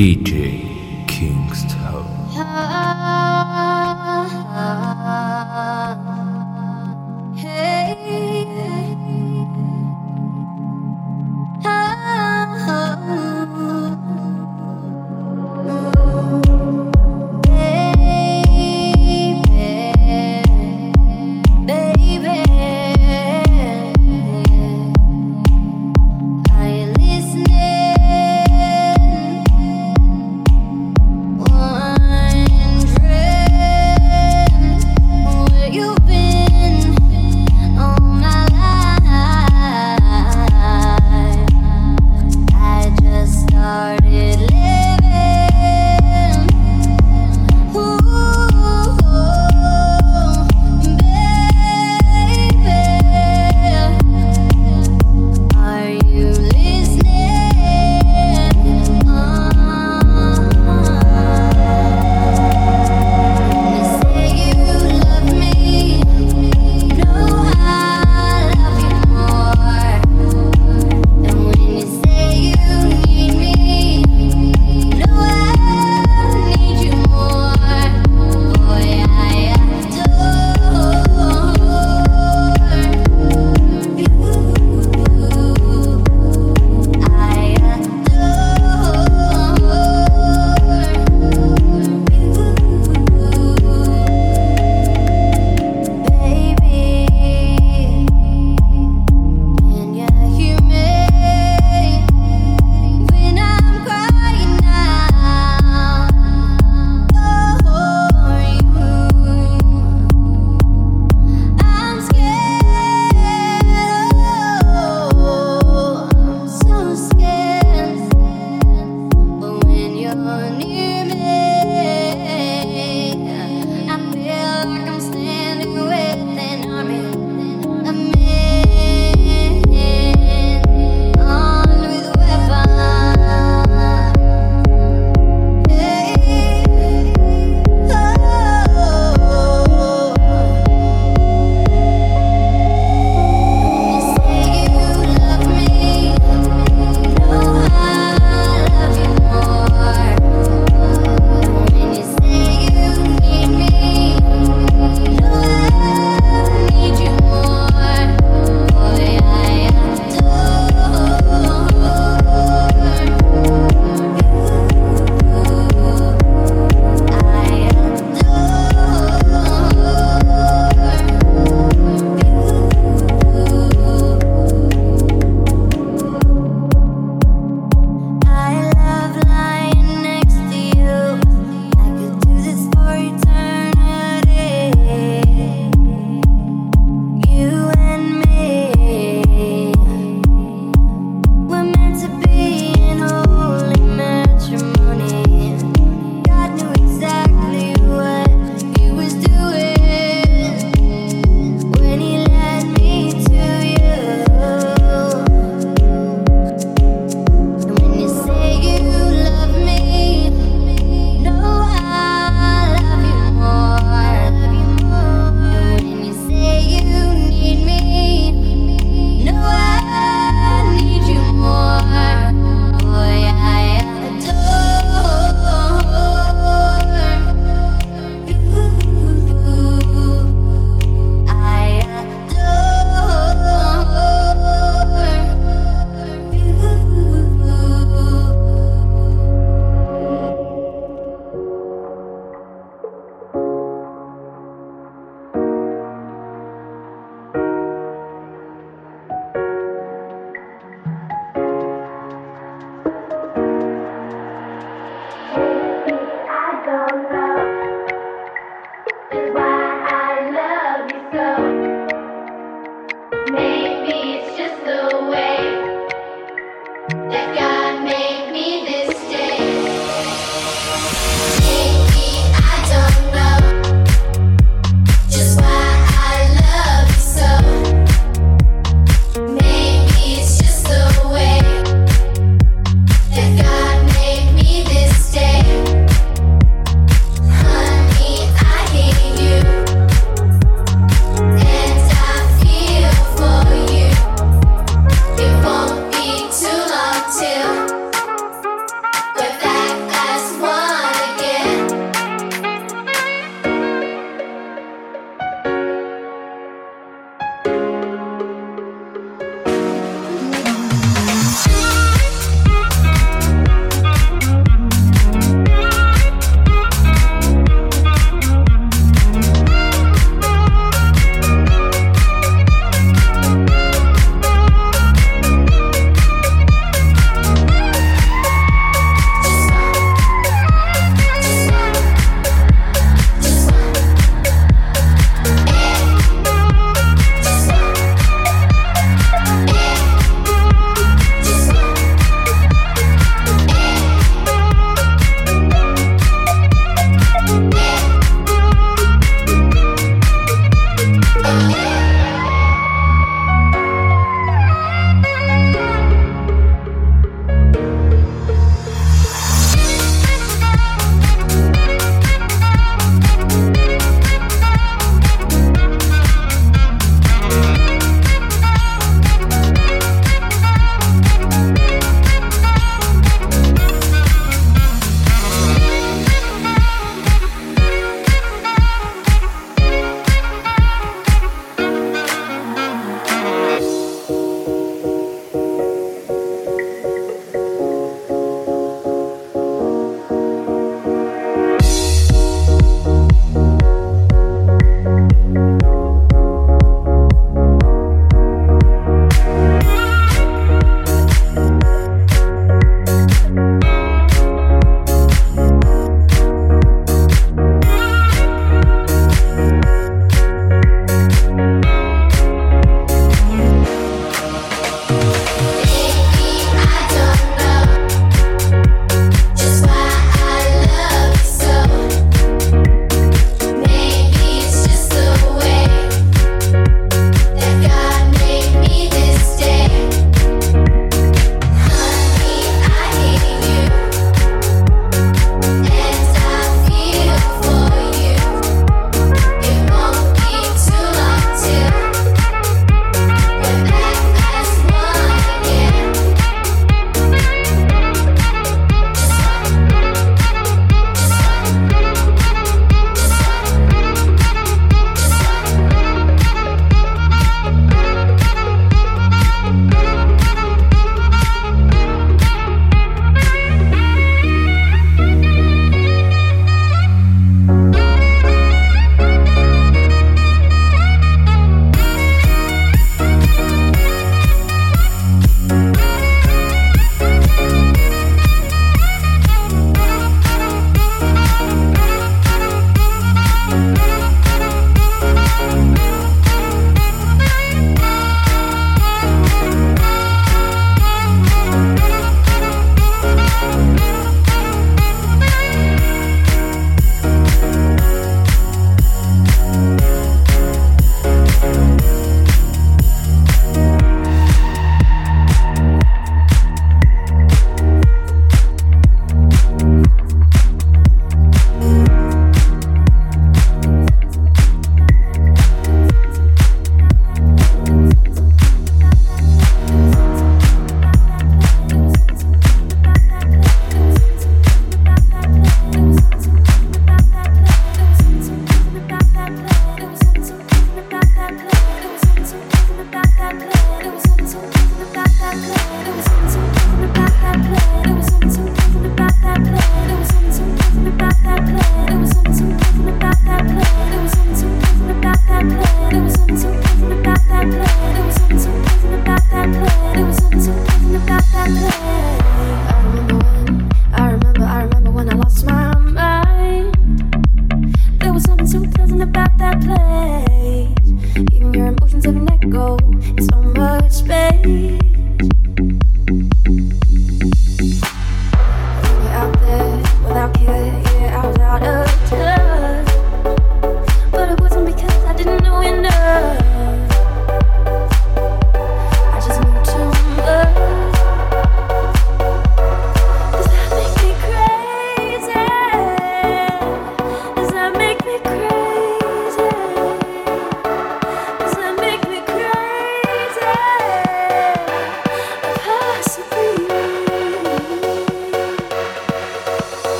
DJ Kingston.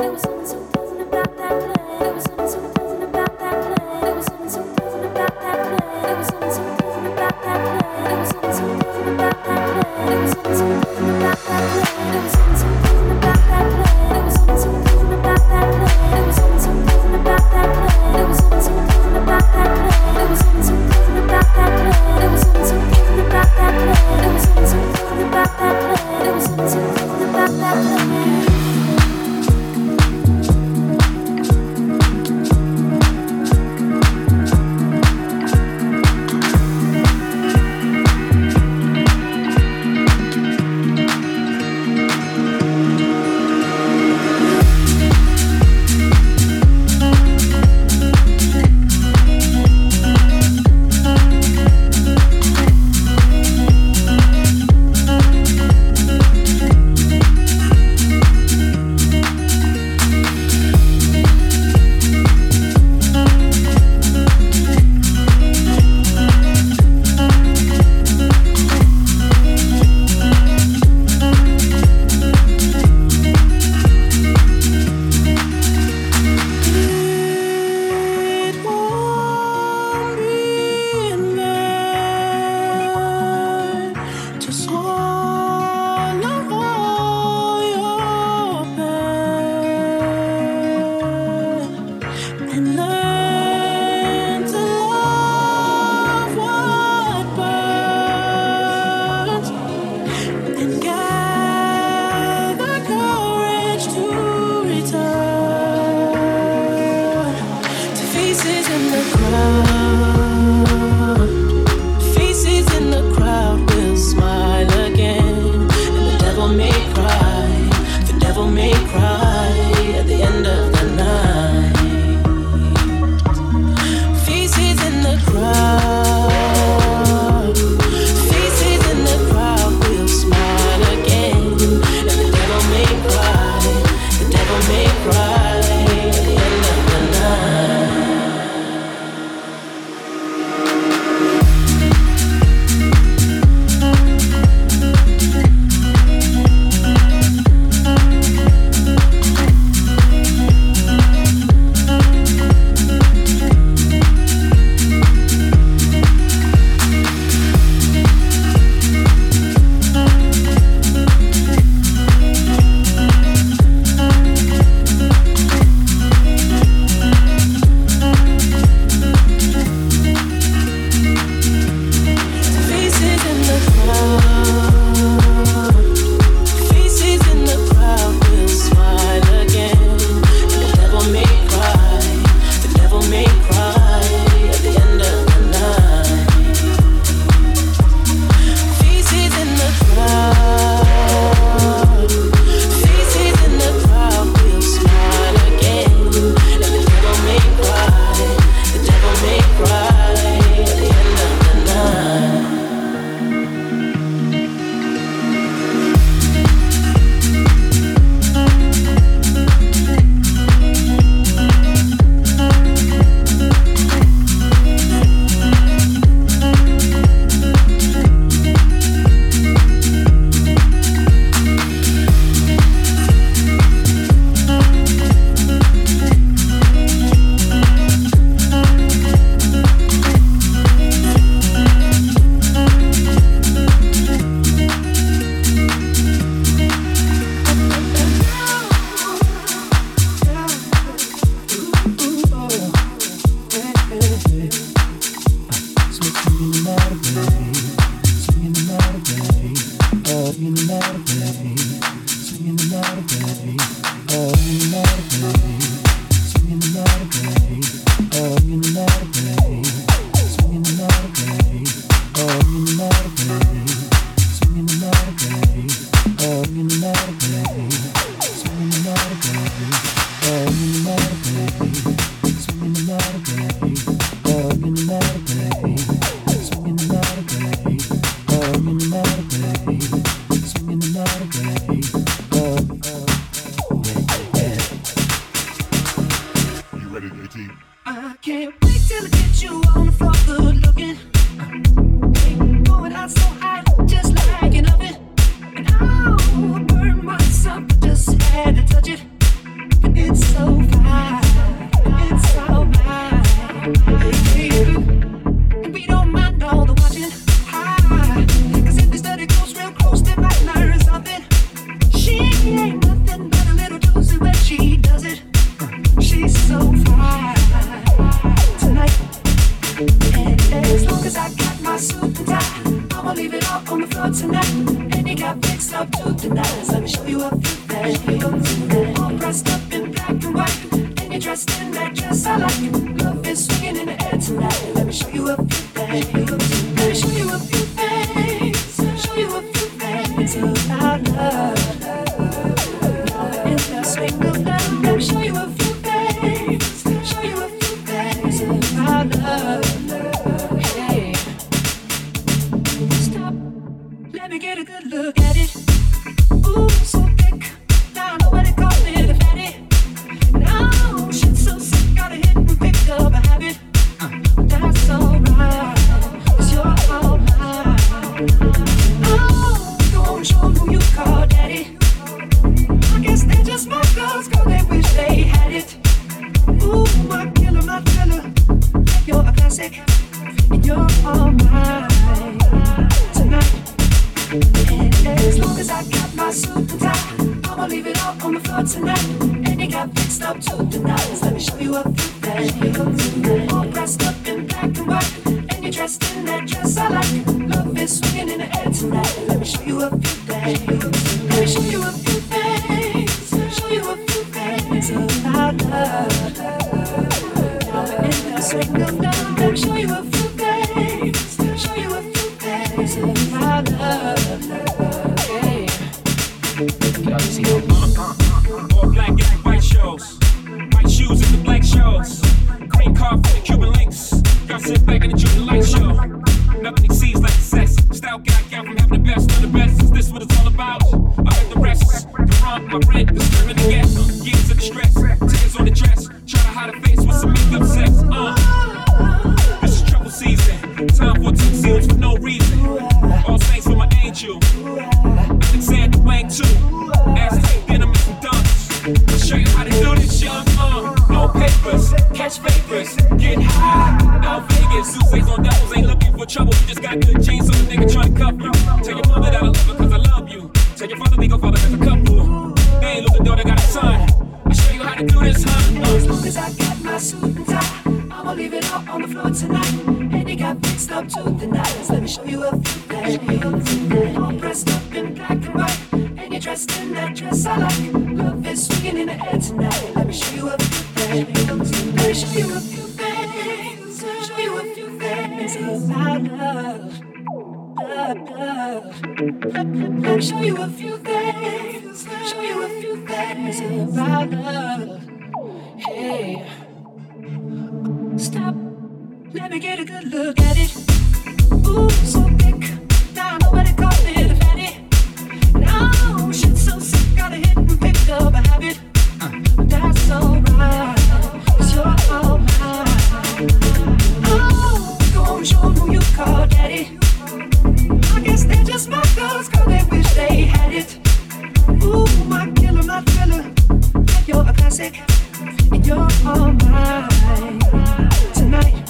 I on the floor tonight. And you got fixed up to the nines. Let me show you a few things. All dressed up in black and white. And you're dressed in that dress I like. Love is swinging in the air tonight. Let me show you a few things. Let me show you a few things. Show you a few things about. Love, love. Let me show you a few things. Show you a few things about love. Hey. Stop let me get a good look at it. Ooh, so thick. No, oh, shit's so sick. Gotta that's you're all mine. Oh, go on, who you call daddy. I guess they're just my they wish they had it. Ooh, my killer, my you're a classic. And you're all mine tonight.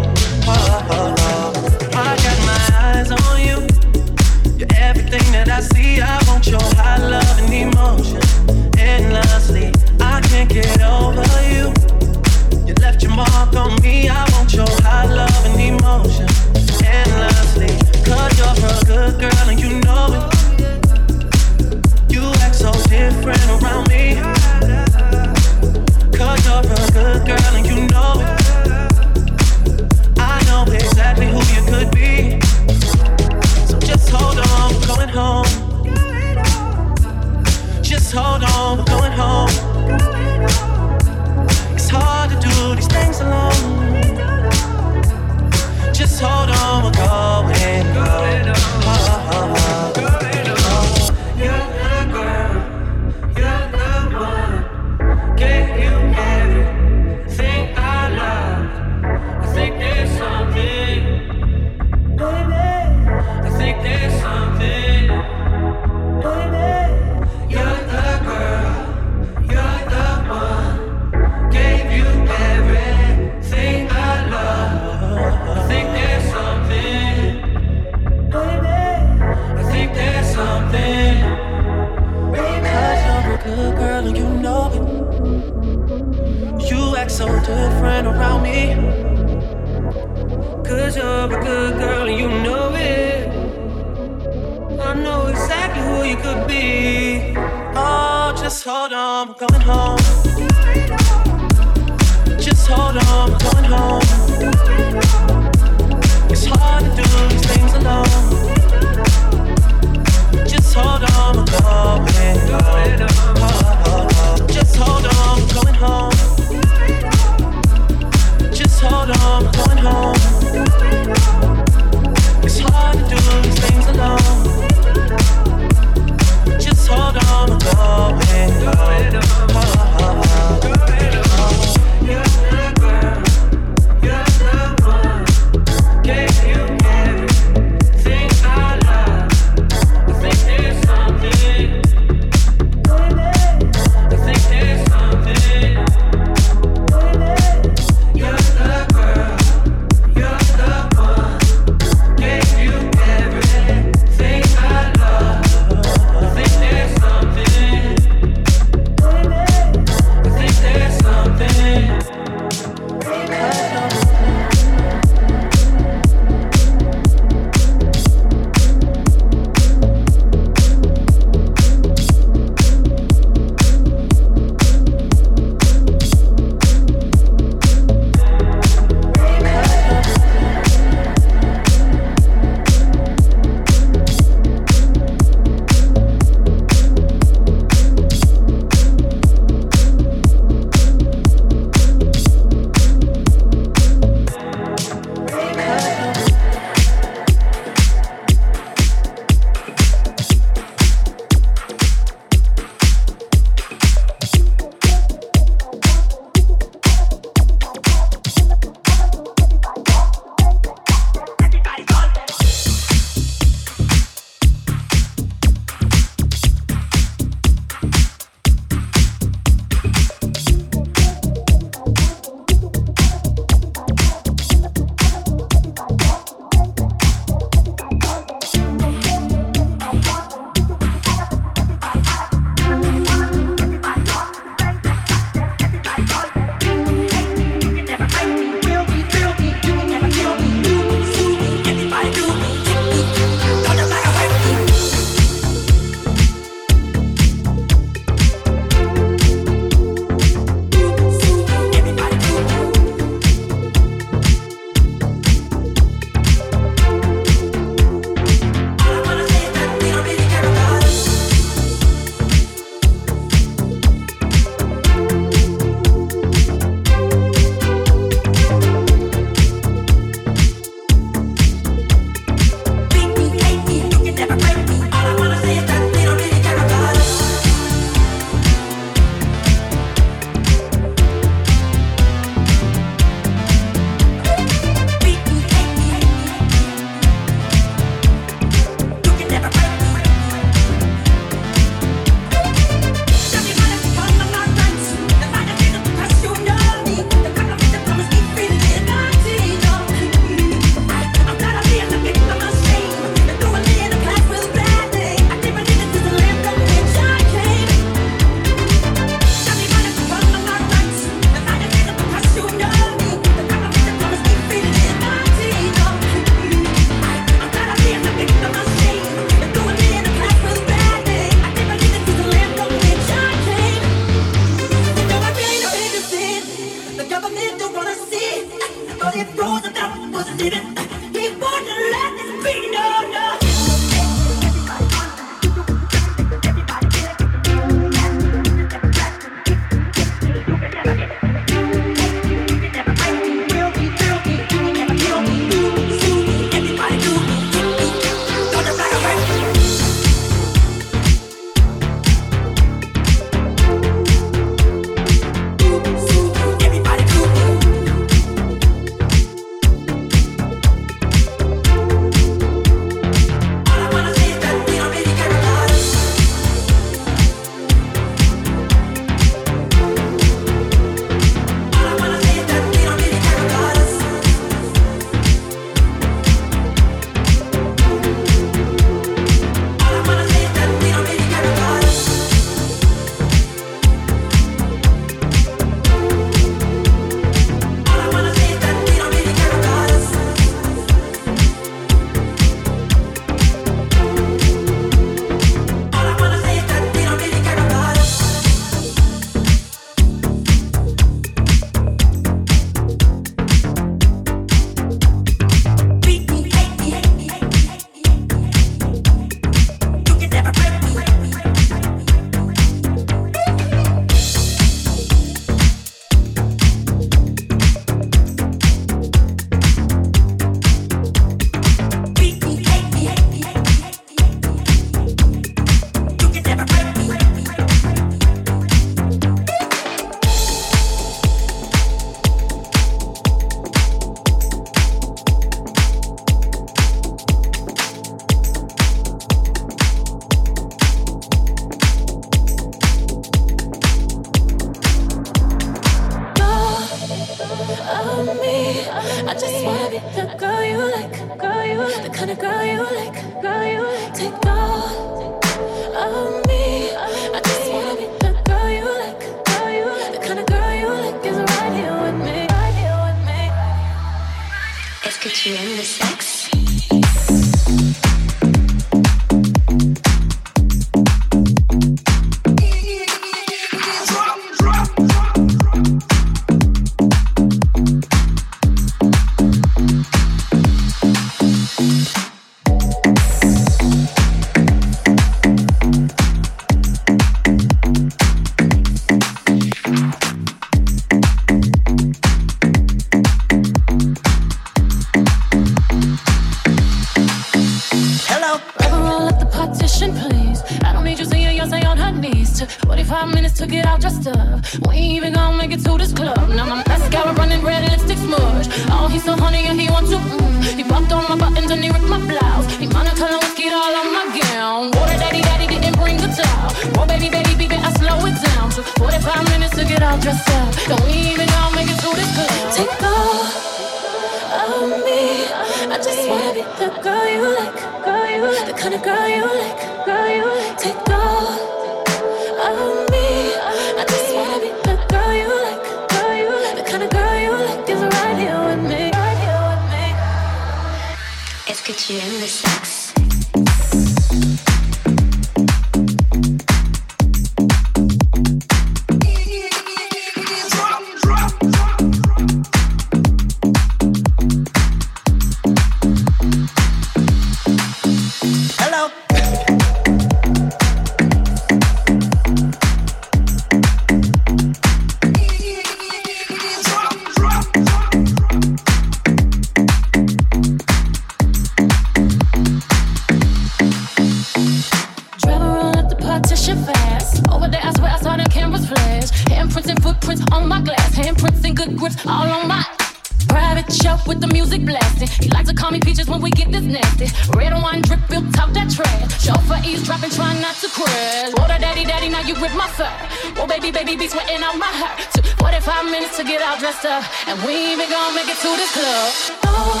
get all dressed up, and we gonna make it to this club. Oh,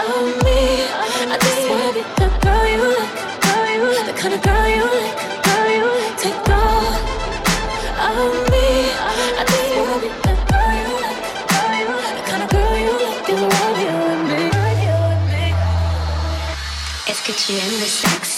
oh me, I just wanna be the girl you like, girl you like, the kind of girl you like, girl you like. Take all of oh, me, I just wanna be the girl you like, girl you like, the kind of girl you like. You love you and me, get you in the sex.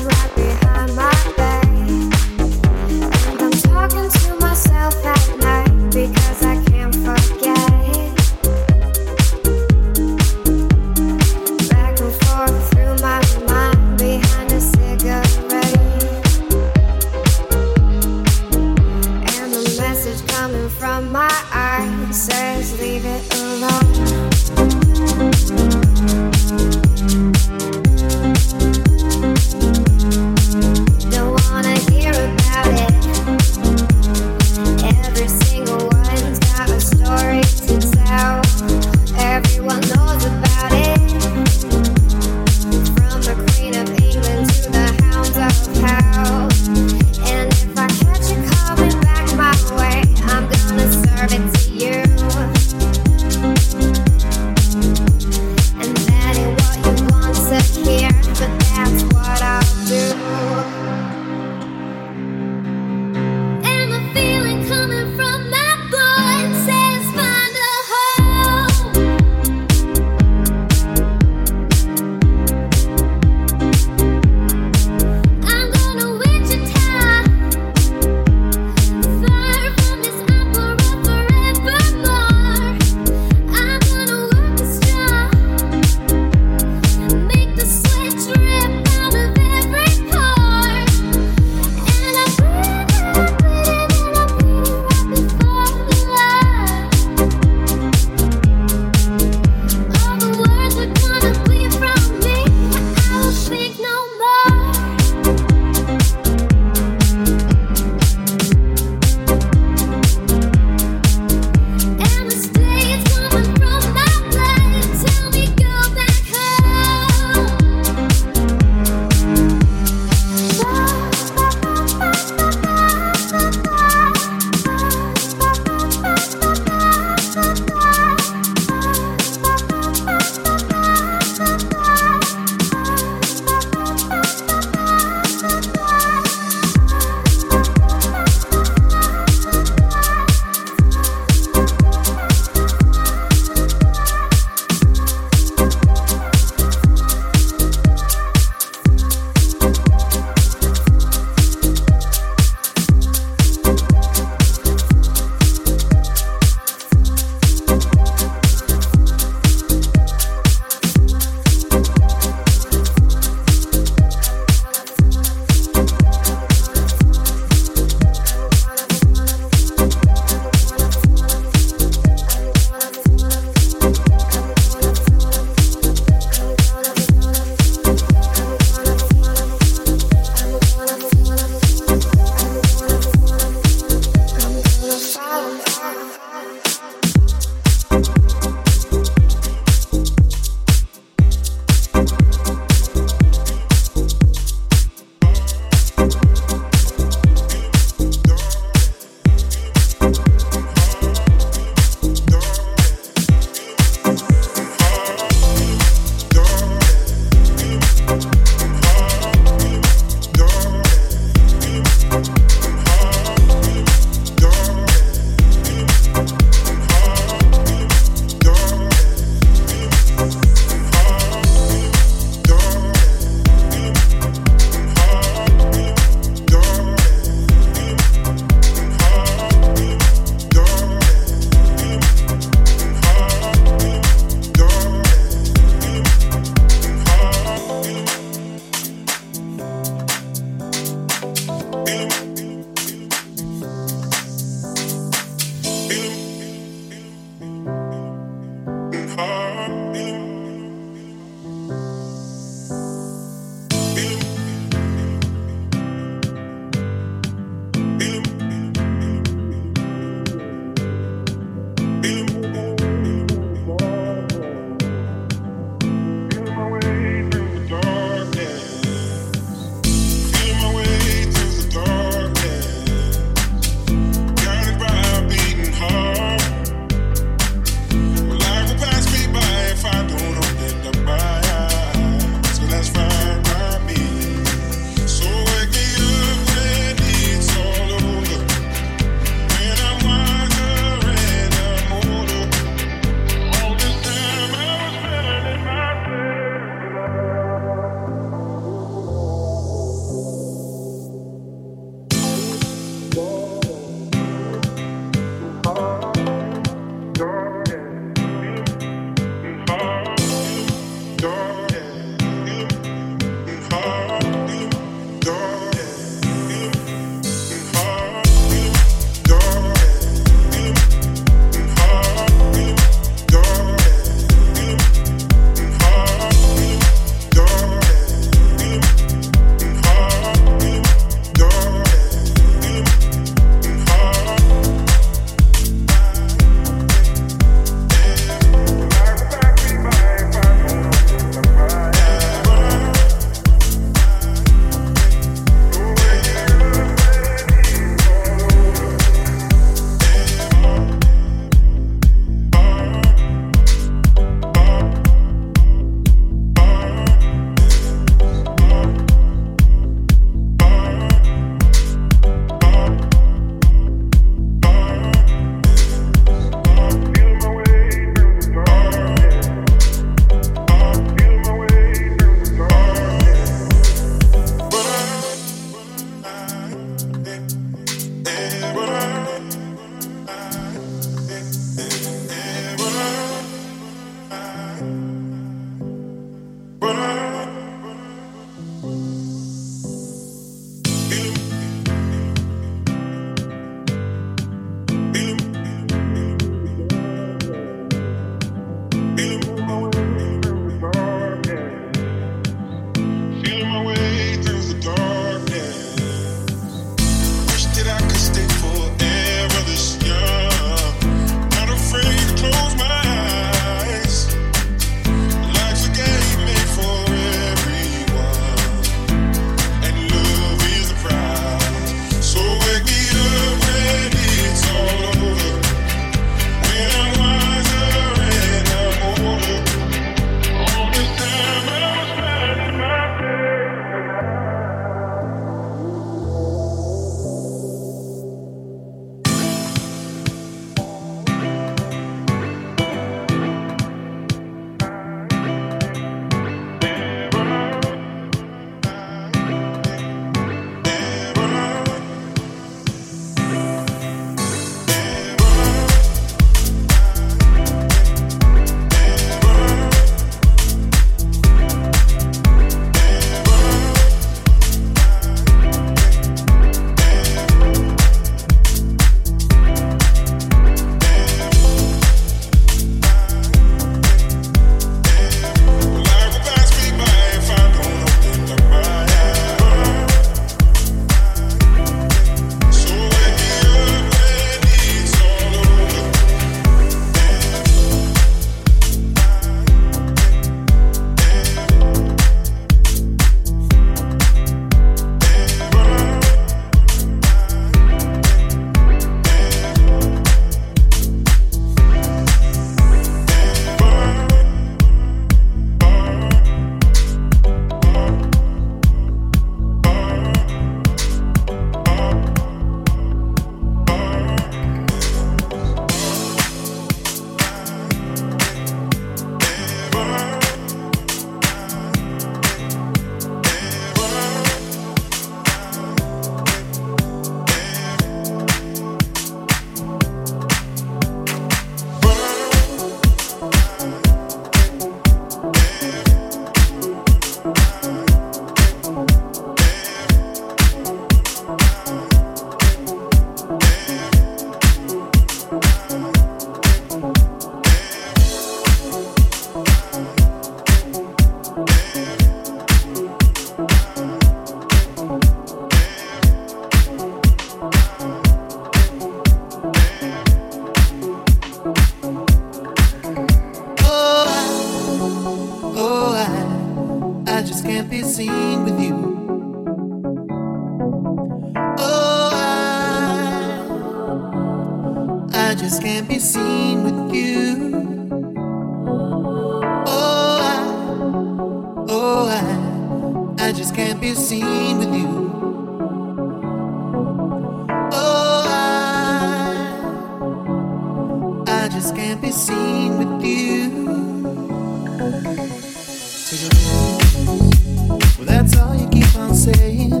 Well, that's all you keep on saying.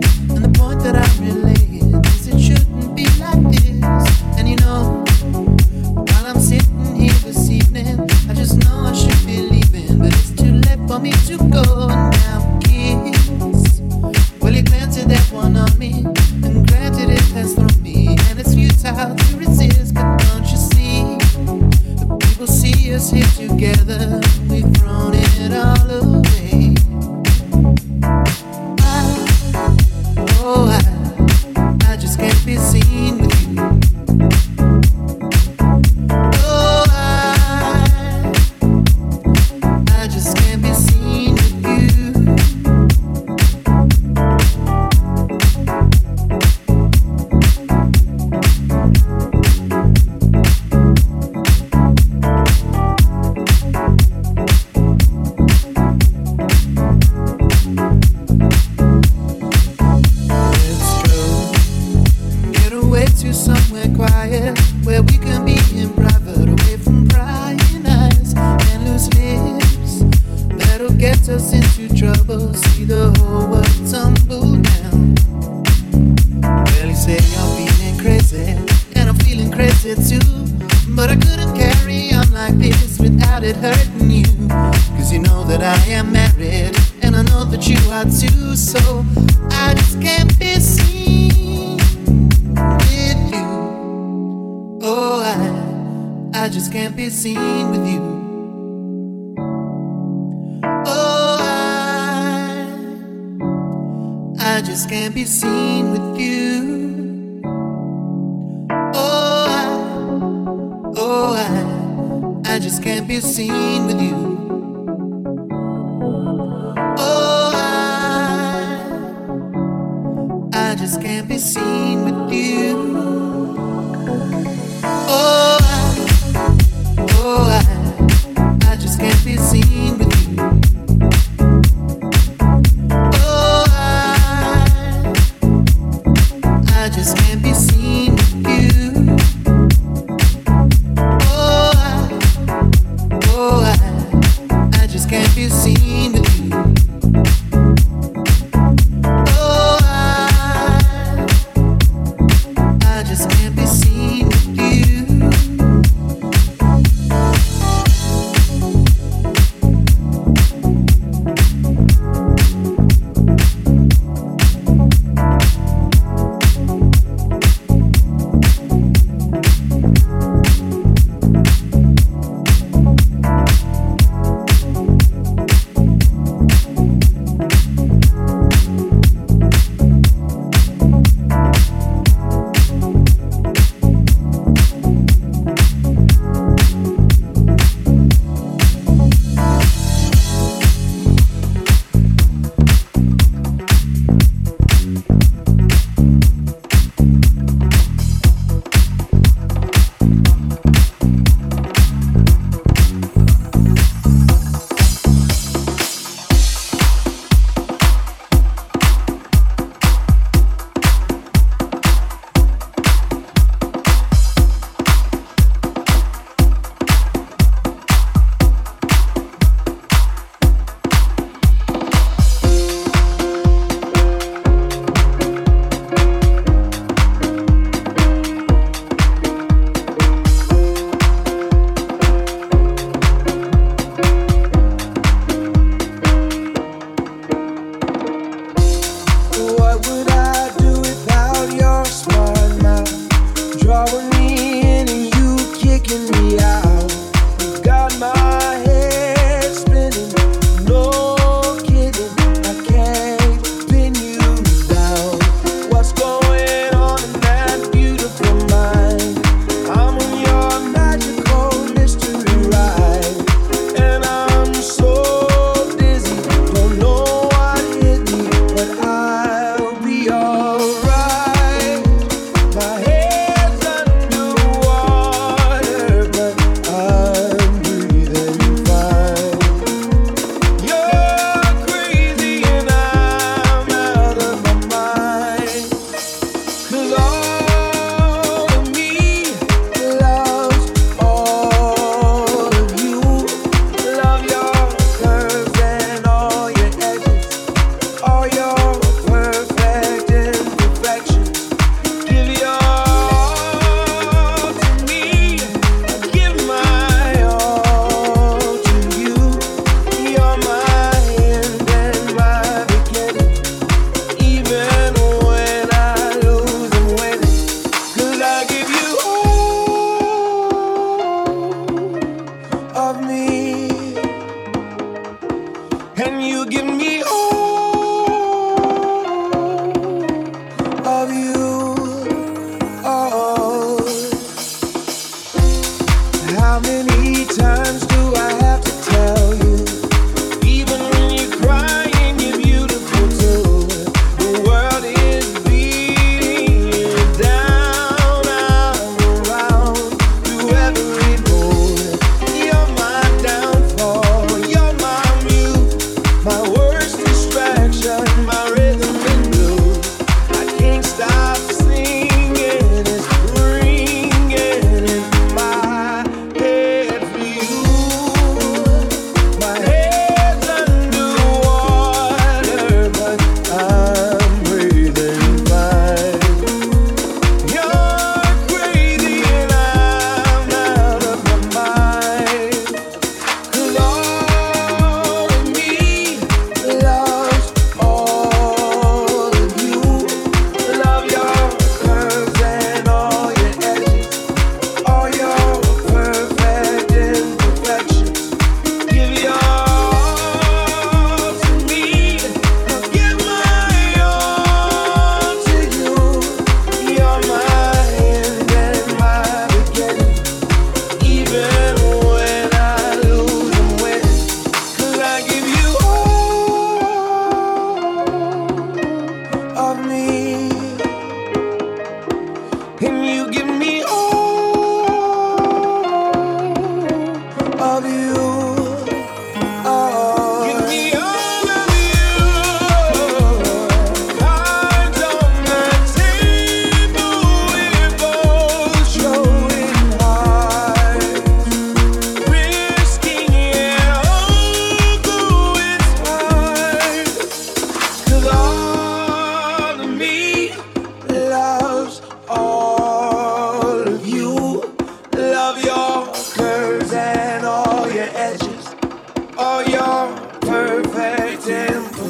I just can't be seen with you. Oh, I, I just can't be seen with you.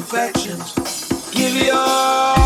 Start again, but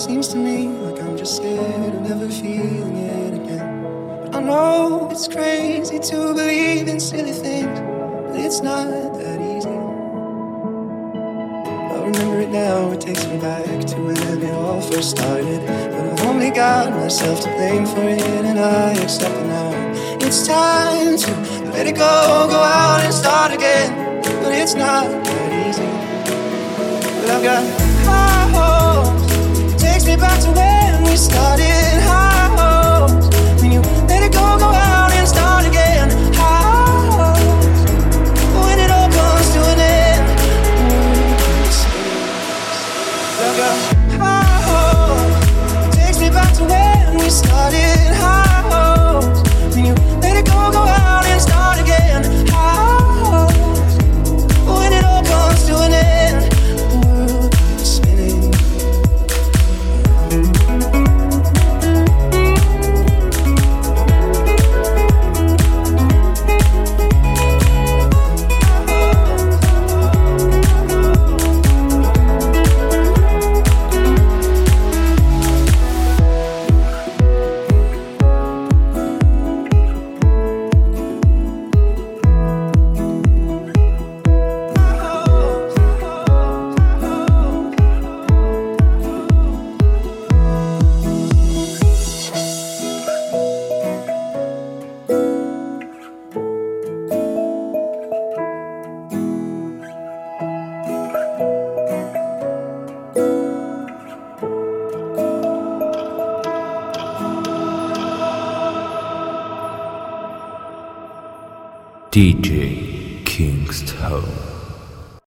Seems to me like I'm just scared of never feeling it again. But I know it's crazy to believe in silly things, but it's not that easy. I remember it now, it takes me back to when it all first started. But I've only got myself to blame for it, and I accept it now. It's time to let it go, go out and start again. But it's not that easy. But I've got high we started.